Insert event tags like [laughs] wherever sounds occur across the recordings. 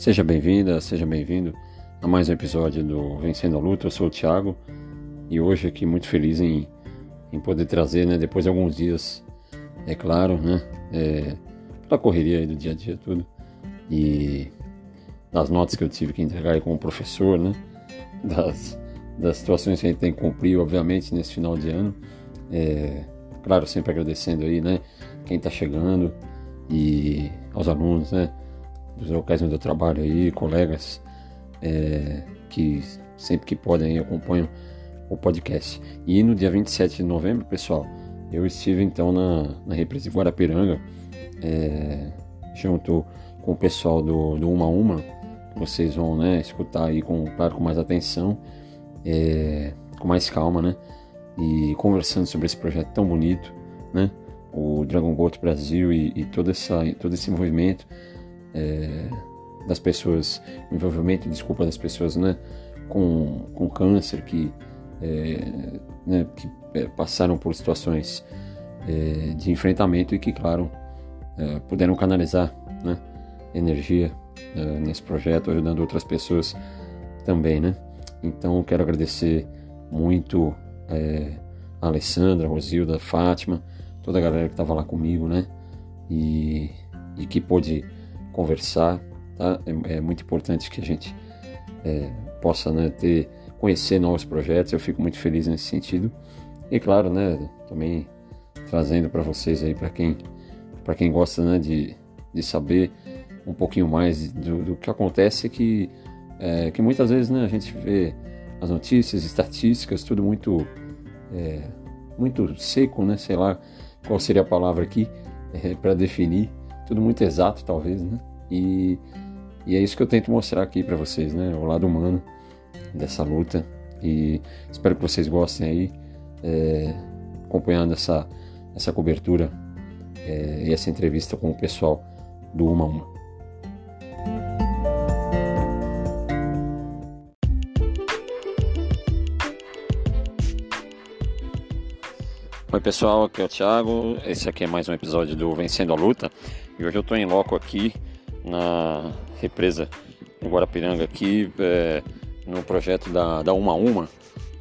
Seja bem-vinda, seja bem-vindo a mais um episódio do Vencendo a Luta. Eu sou o Thiago e hoje aqui muito feliz em, em poder trazer, né, depois de alguns dias, é claro, né, é, pela correria do dia a dia tudo e das notas que eu tive que entregar aí como professor, né, das, das situações que a gente tem que cumprir, obviamente, nesse final de ano. É, claro, sempre agradecendo aí, né, quem está chegando e aos alunos, né, dos locais onde eu trabalho aí, colegas é, que sempre que podem acompanham o podcast. E no dia 27 de novembro, pessoal, eu estive então na, na represa de Guarapiranga, é, junto com o pessoal do, do Uma Uma, vocês vão né, escutar aí com, claro, com mais atenção, é, com mais calma, né? E conversando sobre esse projeto tão bonito, né? O Dragon Boat Brasil e, e essa, todo esse movimento é, das pessoas, envolvimento, desculpa, das pessoas né, com, com câncer que, é, né, que é, passaram por situações é, de enfrentamento e que, claro, é, puderam canalizar né, energia é, nesse projeto, ajudando outras pessoas também, né? Então, quero agradecer muito a Alessandra, a Rosilda, a Fátima, toda a galera que estava lá comigo, né? E, e que pôde conversar, tá? É, é muito importante que a gente é, possa né, ter, conhecer novos projetos. Eu fico muito feliz nesse sentido. E claro, né, também trazendo para vocês aí, para quem, quem gosta né, de, de saber um pouquinho mais do, do que acontece, que, é, que muitas vezes né, a gente vê as notícias, estatísticas, tudo muito, é, muito seco, né, sei lá qual seria a palavra aqui é, para definir, tudo muito exato talvez, né? E, e é isso que eu tento mostrar aqui para vocês, né? O lado humano dessa luta. E espero que vocês gostem aí, é, acompanhando essa, essa cobertura é, e essa entrevista com o pessoal do Uma Uma. Oi pessoal, aqui é o Thiago, esse aqui é mais um episódio do Vencendo a Luta e hoje eu estou em loco aqui na represa em Guarapiranga aqui é, no projeto da, da Uma Uma.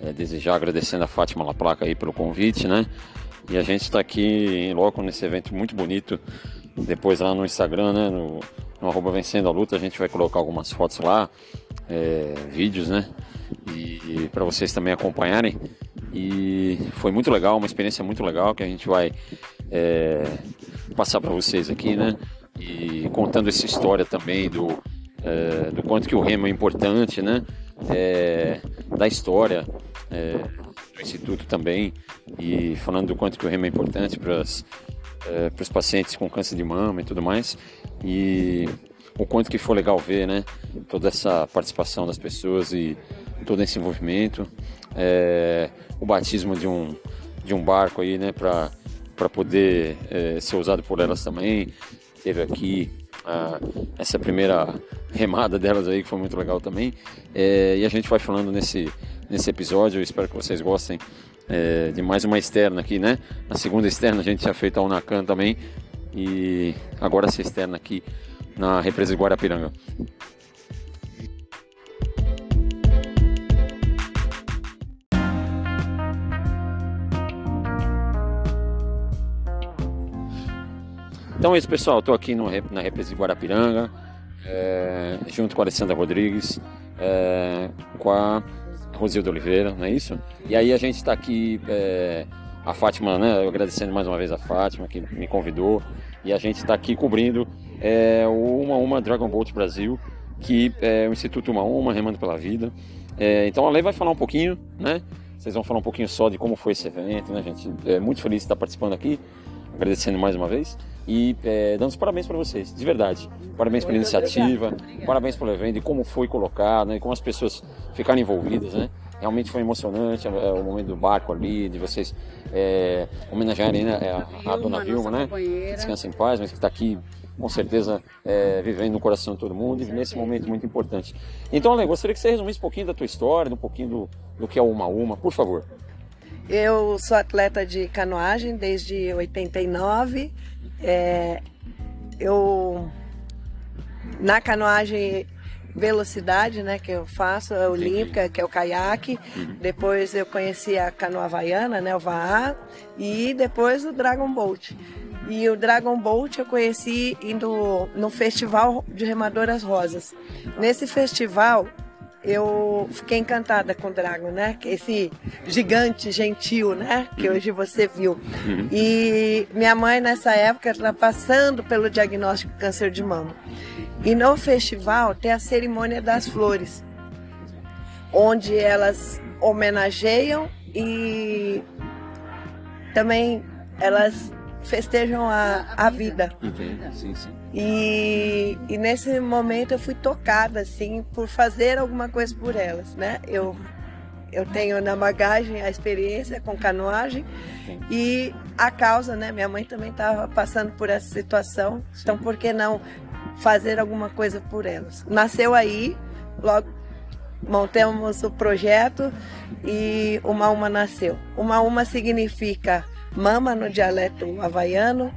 É, desejar agradecendo a Fátima La Placa aí pelo convite, né? E a gente está aqui em loco nesse evento muito bonito. Depois lá no Instagram, né? No, no arroba Vencendo a Luta, a gente vai colocar algumas fotos lá, é, vídeos, né? E, e para vocês também acompanharem. E foi muito legal, uma experiência muito legal que a gente vai é, passar para vocês aqui, né? E contando essa história também do, é, do quanto que o remo é importante, né? É, da história é, do Instituto também e falando do quanto que o remo é importante para é, os pacientes com câncer de mama e tudo mais e o quanto que foi legal ver, né? Toda essa participação das pessoas e todo esse envolvimento, é, o batismo de um de um barco aí, né? Para para poder é, ser usado por elas também teve aqui uh, essa primeira remada delas aí, que foi muito legal também. É, e a gente vai falando nesse, nesse episódio, eu espero que vocês gostem é, de mais uma externa aqui, né? A segunda externa a gente tinha feito a Unacan também, e agora essa externa aqui na represa de Guarapiranga. Então é isso, pessoal. Estou aqui no, na represa de Guarapiranga, é, junto com a Alessandra Rodrigues, é, com a Rosilda Oliveira, não é isso? E aí a gente está aqui, é, a Fátima, né? Agradecendo mais uma vez a Fátima que me convidou. E a gente está aqui cobrindo é, o Uma Uma Dragon Boat Brasil, que é o Instituto Uma Uma, Remando pela Vida. É, então a Lei vai falar um pouquinho, né? Vocês vão falar um pouquinho só de como foi esse evento, né, gente? É muito feliz de estar participando aqui, agradecendo mais uma vez e é, dando os parabéns para vocês, de verdade. Parabéns pela iniciativa, parabéns pelo evento e como foi colocado, né, e como as pessoas ficaram envolvidas, né? Realmente foi emocionante é, o momento do barco ali, de vocês é, homenagearem né, a, a, dona Vilma, né? Que descansa em paz, mas que está aqui com certeza é, vivendo no coração de todo mundo e nesse momento muito importante. Então, Ale, gostaria que você resumisse um pouquinho da tua história, um pouquinho do, do que é o Uma Uma, por favor. Eu sou atleta de canoagem desde 89 é, eu na canoagem velocidade, né, que eu faço, a olímpica, que é o caiaque. Uhum. Depois eu conheci a canoa havaiana, né, o VAA, e depois o Dragon Boat. E o Dragon Boat eu conheci indo no Festival de Remadoras Rosas. Nesse festival eu fiquei encantada com o Dragon, né? Esse gigante gentil, né? Que hoje você viu. E minha mãe nessa época estava passando pelo diagnóstico de câncer de mama. E no festival tem a cerimônia das flores, onde elas homenageiam e também elas festejam a, a vida. Sim, sim. E, e nesse momento eu fui tocada, assim, por fazer alguma coisa por elas, né? Eu, eu tenho na bagagem a experiência com canoagem sim. e a causa, né? Minha mãe também estava passando por essa situação, sim. então por que não fazer alguma coisa por elas? Nasceu aí, logo montamos o projeto e uma uma nasceu. Uma uma significa mama no dialeto havaiano.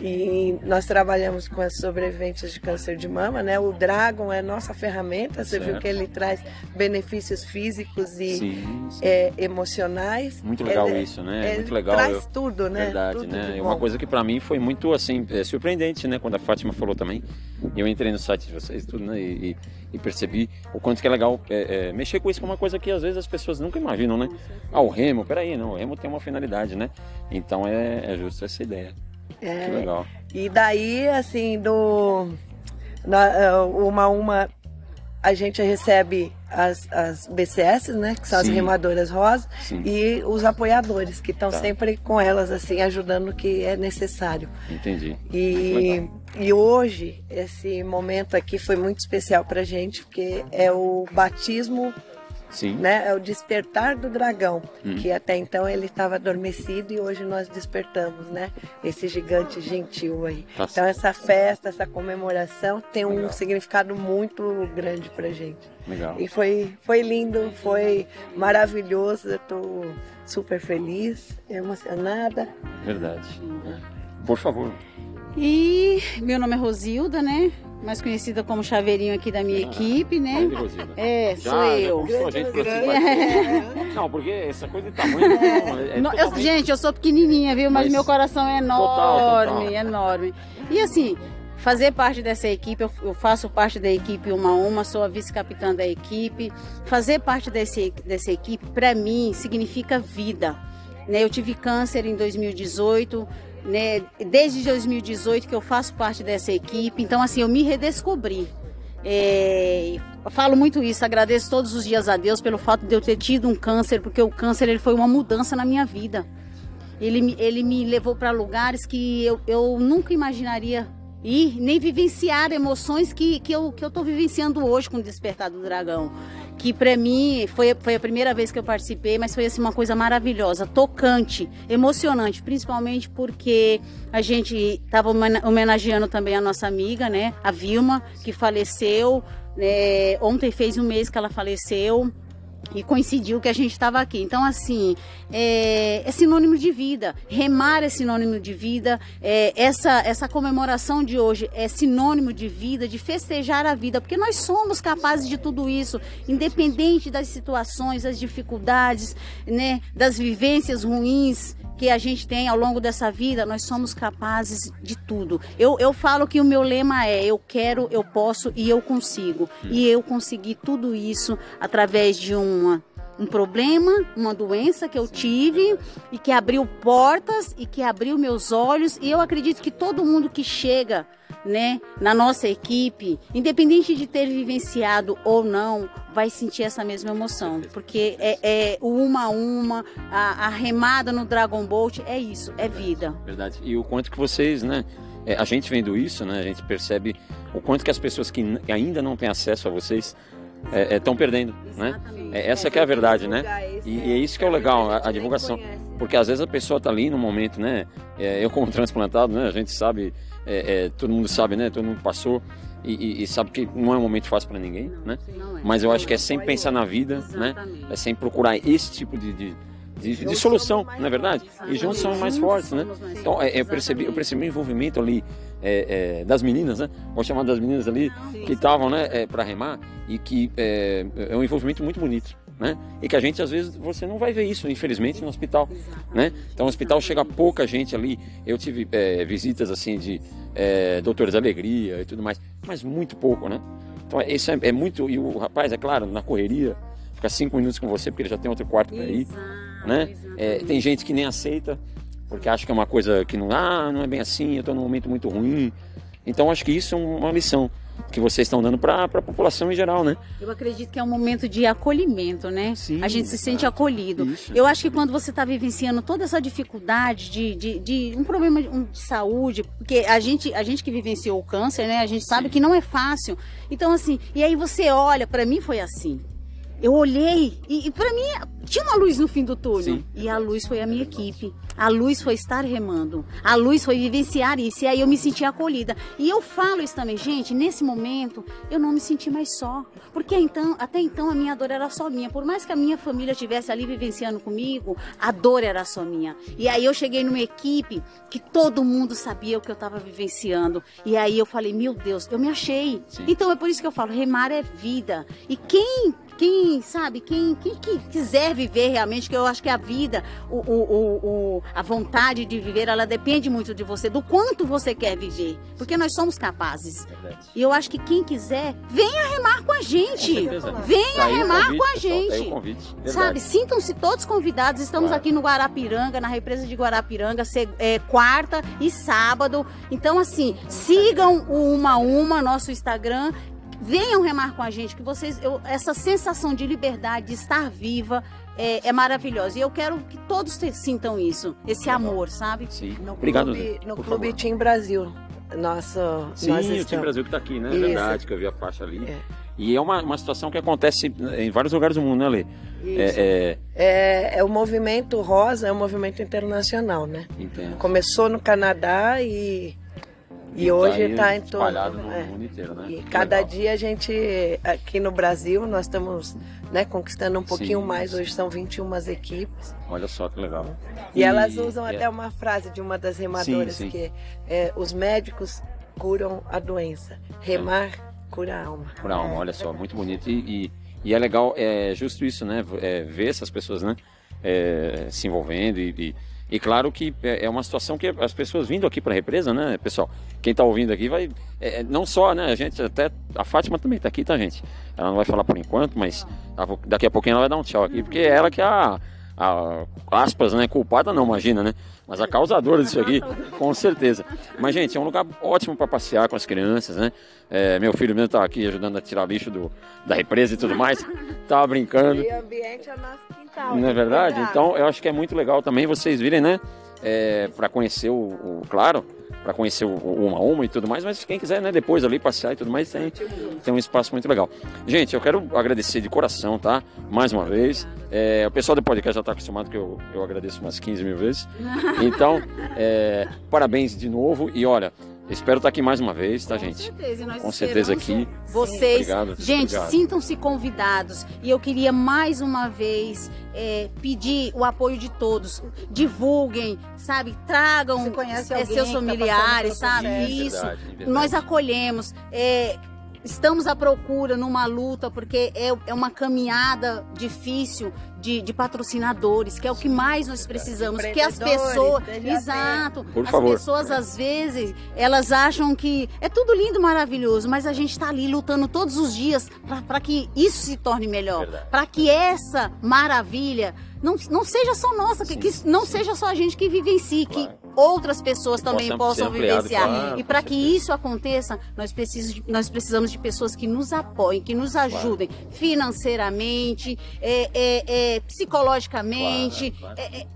E nós trabalhamos com as sobreviventes de câncer de mama, né? O Dragon é nossa ferramenta, você certo. viu que ele traz benefícios físicos e sim, sim. É, emocionais. Muito legal ele, isso, né? Muito legal. Traz eu... tudo, né? Verdade, tudo né? Uma coisa que para mim foi muito assim é, surpreendente, né? Quando a Fátima falou também, eu entrei no site de vocês tudo, né? E, e percebi o quanto que é legal é, é, mexer com isso, que é uma coisa que às vezes as pessoas nunca imaginam, né? Ah, o remo, peraí, não, o remo tem uma finalidade, né? Então é, é justo essa ideia. É, que legal. E daí, assim, do na, é, uma uma a gente recebe as, as BCS, né, que são Sim. as remadoras rosa, Sim. e os apoiadores que estão tá. sempre com elas assim ajudando o que é necessário. Entendi. E e hoje esse momento aqui foi muito especial para gente porque é o batismo Sim. Né? É o despertar do dragão, hum. que até então ele estava adormecido e hoje nós despertamos, né? Esse gigante gentil aí. Tá então essa festa, essa comemoração tem um Legal. significado muito grande pra gente. Legal. E foi, foi lindo, foi maravilhoso, eu tô super feliz, emocionada. Verdade. Por favor. E meu nome é Rosilda, né? Mais conhecida como chaveirinho aqui da minha ah, equipe, né? É, já, sou eu. Já gente é. [laughs] Não, porque essa coisa de tamanho não, é não, totalmente... eu, Gente, eu sou pequenininha, viu? Mas, Mas meu coração é enorme, total, total. enorme. E assim, fazer parte dessa equipe, eu, faço parte da equipe uma a uma, sou a vice-capitã da equipe. Fazer parte desse, dessa equipe, para mim, significa vida. Né? Eu tive câncer em 2018, né, desde 2018 que eu faço parte dessa equipe, então assim, eu me redescobri. É, falo muito isso, agradeço todos os dias a Deus pelo fato de eu ter tido um câncer, porque o câncer ele foi uma mudança na minha vida. Ele, ele me levou para lugares que eu, eu nunca imaginaria ir, nem vivenciar emoções que, que eu estou que eu vivenciando hoje com o Despertar do Dragão que para mim foi, foi a primeira vez que eu participei, mas foi assim uma coisa maravilhosa, tocante, emocionante, principalmente porque a gente estava homenageando também a nossa amiga, né, a Vilma, que faleceu. né ontem fez um mês que ela faleceu e coincidiu que a gente estava aqui. Então, assim, é, é, sinônimo de vida. Remar é sinônimo de vida. É, essa, essa comemoração de hoje é sinônimo de vida, de festejar a vida, porque nós somos capazes de tudo isso, independente das situações, das dificuldades, né, das vivências ruins que a gente tem ao longo dessa vida, nós somos capazes de tudo. Eu, eu falo que o meu lema é: eu quero, eu posso e eu consigo. E eu consegui tudo isso através de uma um problema, uma doença que eu tive e que abriu portas e que abriu meus olhos. E eu acredito que todo mundo que chega né, na nossa equipe, independente de ter vivenciado ou não, vai sentir essa mesma emoção, porque é, é o uma a uma, a, a, remada no Dragon Boat é isso, é vida. Verdade. E o quanto que vocês, né, é, a gente vendo isso, né, a gente percebe o quanto que as pessoas que ainda não têm acesso a vocês estão é, é perdendo, né? É, essa que é a verdade, né? E, e, é isso que é o legal, a, a divulgação, porque às vezes a pessoa está ali no momento, né? eu como transplantado, né? A gente sabe é, é, todo mundo sabe, né? Todo mundo passou e, e, sabe que não é um momento fácil para ninguém, né? É. Mas eu acho que é sempre pensar na vida, né? É sempre procurar esse tipo de, de, de, de solução, não é verdade? E juntos são mais fortes, né? Então é, eu percebi, eu percebi o envolvimento ali é, é, das meninas, né? Vou chamar das meninas ali que estavam, né, é, para remar e que é, é um envolvimento muito bonito. Né? E que a gente às vezes você não vai ver isso, infelizmente, no hospital, né? Então, no hospital chega pouca gente ali. Eu tive é, visitas assim de é, doutores alegria e tudo mais, mas muito pouco, né? Então, isso é, muito. E o rapaz, é claro, na correria, fica cinco minutos com você porque ele já tem outro quarto para ir, né? Tem gente que nem aceita porque acha que é uma coisa que não, ah, não é bem assim, eu estou num momento muito ruim. Então, acho que isso é uma lição que vocês estão dando para a população em geral, né? Eu acredito que é um momento de acolhimento, né? Sim, a gente se sente acolhido. Isso. Eu acho que quando você está vivenciando toda essa dificuldade de, de, de, um problema de saúde, porque a gente, a gente que vivenciou o câncer, né? A gente sabe Sim. que não é fácil. Então, assim, e aí você olha, para mim foi assim. Eu olhei e, e para mim tinha uma luz no fim do túnel. Sim. E a luz foi a minha equipe. A luz foi estar remando. A luz foi vivenciar isso. E aí eu me senti acolhida. E eu falo isso também, gente, nesse momento eu não me senti mais só. Porque então, até então a minha dor era só minha. Por mais que a minha família estivesse ali vivenciando comigo, a dor era só minha. E aí eu cheguei numa equipe que todo mundo sabia o que eu estava vivenciando. E aí eu falei, meu Deus, eu me achei. Sim. Então é por isso que eu falo, remar é vida. E quem quem sabe, quem, quem, quem, quiser viver realmente, que eu acho que a vida, o, o, o, a vontade de viver, ela depende muito de você, do quanto você quer viver, porque nós somos capazes. E eu acho que quem quiser, venha remar com a gente, venha tá remar convite, com a gente, tá sabe? Sintam-se todos convidados. Estamos claro. aqui no Guarapiranga, na represa de Guarapiranga, é, quarta e sábado. Então, assim, sigam o Uma Uma, nosso Instagram, venham remar com a gente, que vocês, eu, essa sensação de liberdade, de estar viva, é, é, maravilhosa. E eu quero que todos sintam isso, esse amor, sabe? Sim. No Obrigado. Clube, no Clube Team Brasil. Nosso, Sim, nós o Team Brasil que está aqui, né? É verdade, que eu vi a faixa ali. É. E é uma, uma situação que acontece em vários lugares do mundo, né, Lê? É, é... É, é o movimento rosa, é um movimento internacional, né? Entendo. Começou no Canadá e e, e hoje está tá em todo no é. mundo inteiro, né? E cada Legal. dia a gente, aqui no Brasil, nós estamos né, conquistando um pouquinho sim, mais. Hoje são 21 equipes. Olha só que legal. E, e elas usam é... até uma frase de uma das remadoras sim, sim. que é, os médicos curam a doença, remar cura a alma. Cura a alma, olha só, muito bonito. E, e, e, é legal, é justo isso, né? É, ver essas pessoas, né? É, se envolvendo e e claro que é, é uma situação que as pessoas vindo aqui para a represa, né, pessoal? Quem está ouvindo aqui vai. É, é, não só, né? A gente até. A Fátima também está aqui, tá, gente? Ela não vai falar por enquanto, mas daqui a pouquinho ela vai dar um tchau aqui, porque é ela que é a, a aspas, né? Culpada não, imagina, né? Mas a causadora disso aqui, [laughs] com certeza. Mas, gente, é um lugar ótimo para passear com as crianças, né? É, meu filho mesmo tá aqui ajudando a tirar lixo do, da represa e tudo mais. Tava brincando. E o ambiente é nosso quintal. Não é verdade? Então eu acho que é muito legal também vocês virem, né? É, para conhecer o, o, claro, para conhecer uma a uma e tudo mais, mas quem quiser, né, depois ali passear e tudo mais, tem, tem um espaço muito legal. Gente, eu quero agradecer de coração, tá? Mais uma vez. É, o pessoal do podcast já está acostumado que eu, eu agradeço umas 15 mil vezes. Então, é, parabéns de novo e olha, Espero estar aqui mais uma vez, tá, gente? Com certeza, nós Com certeza aqui. Vocês, obrigado, gente, sintam-se convidados. E eu queria mais uma vez é, pedir o apoio de todos. Divulguem, sabe? Tragam é, seus tá familiares, tá sabe? Isso. Verdade, verdade. Nós acolhemos. É, estamos à procura numa luta, porque é, é uma caminhada difícil de, de patrocinadores, que é o que mais nós precisamos. Porque as pessoas. Exato. Por as favor. pessoas, às vezes, elas acham que é tudo lindo, maravilhoso, mas a gente está ali lutando todos os dias para que isso se torne melhor. Para que essa maravilha não, não seja só nossa, sim, que, que não sim. seja só a gente que vivencie, claro. que outras pessoas que também possam vivenciar. Claro, e para que isso aconteça, nós precisamos, nós precisamos de pessoas que nos apoiem, que nos ajudem claro. financeiramente, é, é, é psicologicamente. É, é,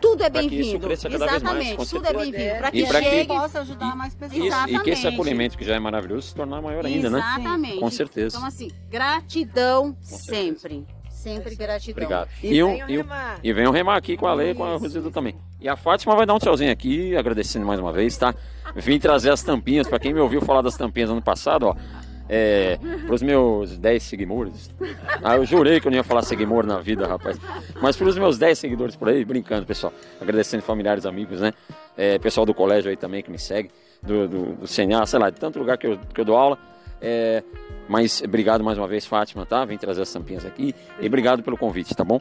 tudo é bem-vindo. Exatamente, mais, tudo é bem-vindo. Para que chegue possa ajudar mais pessoas. Isso, e que esse acolhimento que já é maravilhoso se tornar maior ainda, Exatamente. né? Exatamente. Com certeza. Então, assim, gratidão sempre. Sempre gratidão. Obrigado. E, e, venham, remar. e venham remar aqui com a Lei e com a Rosilda também. E a Fátima vai dar um tchauzinho aqui, agradecendo mais uma vez, tá? Vim trazer as tampinhas, para quem me ouviu falar das tampinhas ano passado, ó. É, pros meus 10 seguidores. Ah, eu jurei que eu não ia falar seguidor na vida, rapaz. Mas pros meus 10 seguidores por aí, brincando, pessoal. Agradecendo familiares, amigos, né? É, pessoal do colégio aí também que me segue, do, do, do CNA, sei lá, de tanto lugar que eu, que eu dou aula. É, mas obrigado mais uma vez, Fátima, tá? Vem trazer as tampinhas aqui. E obrigado pelo convite, tá bom?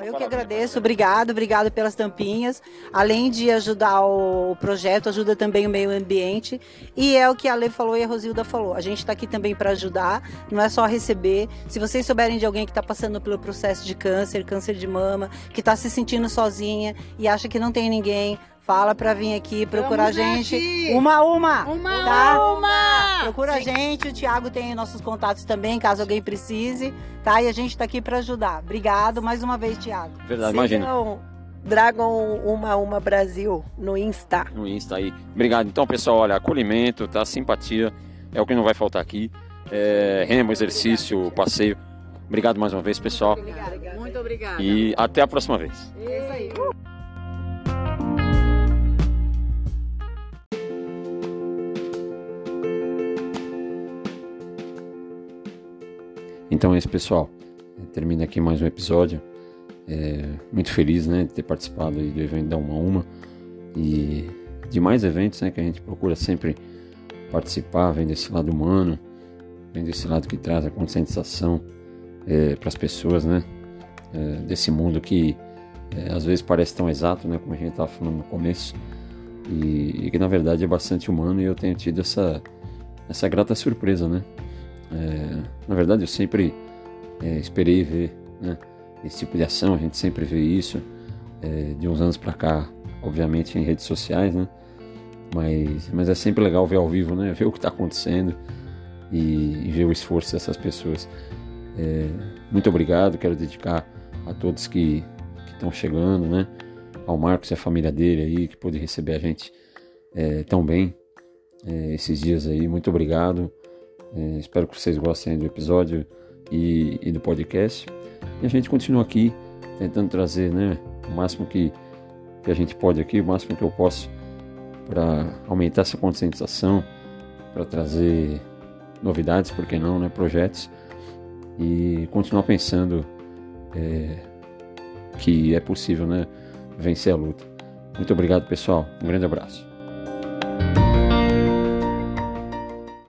Eu que agradeço, obrigado, obrigado pelas tampinhas. Além de ajudar o projeto, ajuda também o meio ambiente. E é o que a Lê falou e a Rosilda falou. A gente está aqui também para ajudar, não é só receber. Se vocês souberem de alguém que está passando pelo processo de câncer, câncer de mama, que está se sentindo sozinha e acha que não tem ninguém, Fala pra vir aqui procurar a gente. Aqui. Uma uma. Uma tá? uma. Procura Sim. a gente. O Thiago tem nossos contatos também, caso alguém precise. Tá? E a gente tá aqui para ajudar. Obrigado mais uma vez, Thiago. Verdade, imagina. Dragon Uma Uma Brasil no Insta. No Insta aí. Obrigado. Então, pessoal, olha, acolhimento, tá? Simpatia é o que não vai faltar aqui. É, remo, exercício, passeio. Obrigado mais uma vez, pessoal. Muito obrigado. E até a próxima vez. Isso aí. Então é isso, pessoal. Termina aqui mais um episódio. É, muito feliz né, de ter participado do evento da Uma Uma e de mais eventos né, que a gente procura sempre participar, vem desse lado humano, vem desse lado que traz a conscientização é, para as pessoas, né? É, desse mundo que é, às vezes parece tão exato, né? Como a gente estava falando no começo, e, e, que na verdade é bastante humano e eu tenho tido essa, essa grata surpresa, né? É, na verdade, eu sempre é, esperei ver né, esse tipo de ação, a gente sempre vê isso. É, de uns anos para cá, obviamente em redes sociais, né? Mas, mas é sempre legal ver ao vivo, né? [laughs] Ver o que está acontecendo e, e, ver o esforço dessas pessoas. É, muito obrigado, quero dedicar a todos que estão chegando, né? Ao Marcos e a família dele aí, que pôde receber a gente é, tão bem é, esses dias aí. Muito obrigado. É, espero que vocês gostem do episódio e, e, do podcast. E a gente continua aqui tentando trazer né, o máximo que, que a gente pode aqui, o máximo que eu posso para aumentar essa conscientização, para trazer novidades, por que não, né, projetos e continuar pensando é, que é possível né, vencer a luta. Muito obrigado, pessoal. Um grande abraço.